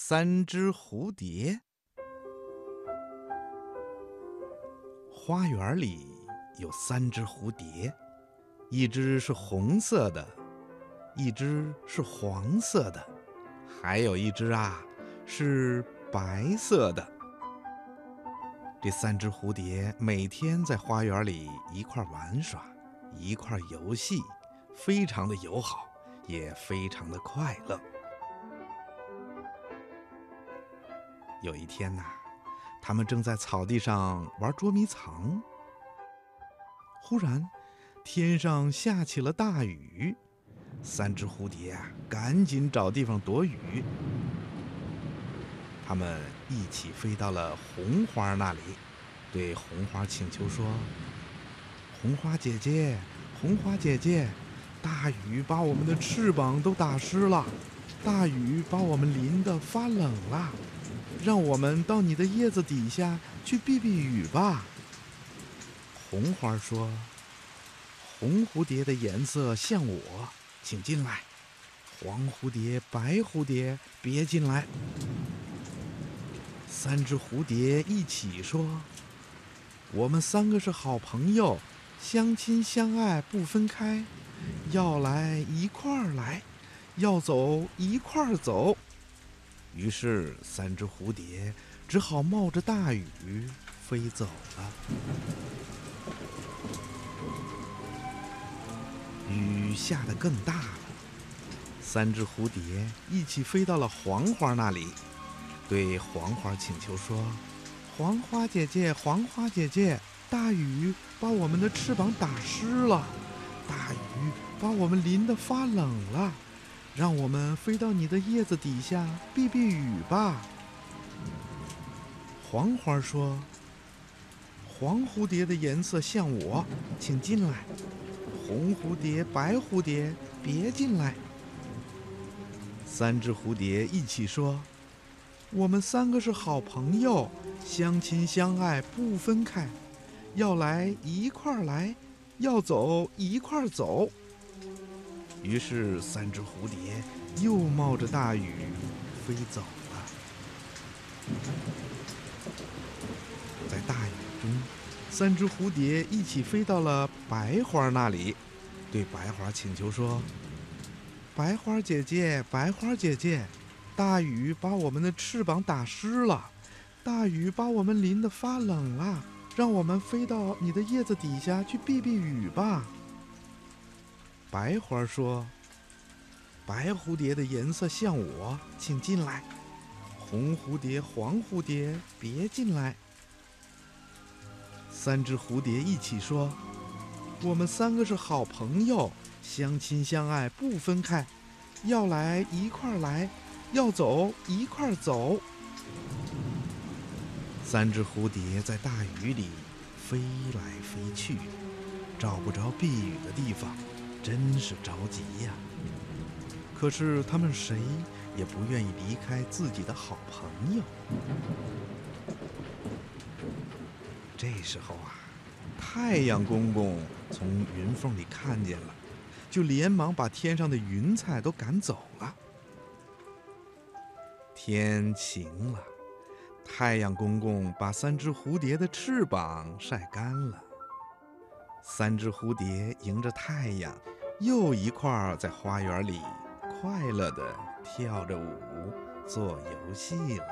三只蝴蝶。花园里有三只蝴蝶，一只是红色的，一只是黄色的，还有一只啊是白色的。这三只蝴蝶每天在花园里一块玩耍，一块游戏，非常的友好，也非常的快乐。有一天呐，他们正在草地上玩捉迷藏。忽然，天上下起了大雨，三只蝴蝶啊，赶紧找地方躲雨。他们一起飞到了红花那里，对红花请求说：“红花姐姐，红花姐姐，大雨把我们的翅膀都打湿了，大雨把我们淋得发冷了。”让我们到你的叶子底下去避避雨吧。红花说：“红蝴蝶的颜色像我，请进来；黄蝴蝶、白蝴蝶，别进来。”三只蝴蝶一起说：“我们三个是好朋友，相亲相爱不分开，要来一块儿来，要走一块儿走。”于是，三只蝴蝶只好冒着大雨飞走了。雨下得更大了，三只蝴蝶一起飞到了黄花那里，对黄花请求说：“黄花姐姐，黄花姐姐，大雨把我们的翅膀打湿了，大雨把我们淋得发冷了。”让我们飞到你的叶子底下避避雨吧。黄花说：“黄蝴蝶的颜色像我，请进来；红蝴蝶、白蝴蝶，别进来。”三只蝴蝶一起说：“我们三个是好朋友，相亲相爱不分开，要来一块来，要走一块走。”于是，三只蝴蝶又冒着大雨飞走了。在大雨中，三只蝴蝶一起飞到了白花那里，对白花请求说：“白花姐姐，白花姐姐，大雨把我们的翅膀打湿了，大雨把我们淋得发冷了，让我们飞到你的叶子底下去避避雨吧。”白花说：“白蝴蝶的颜色像我，请进来；红蝴蝶、黄蝴蝶，别进来。”三只蝴蝶一起说：“我们三个是好朋友，相亲相爱不分开，要来一块儿来，要走一块儿走。”三只蝴蝶在大雨里飞来飞去，找不着避雨的地方。真是着急呀！可是他们谁也不愿意离开自己的好朋友。这时候啊，太阳公公从云缝里看见了，就连忙把天上的云彩都赶走了。天晴了，太阳公公把三只蝴蝶的翅膀晒干了。三只蝴蝶迎着太阳，又一块儿在花园里快乐地跳着舞，做游戏了。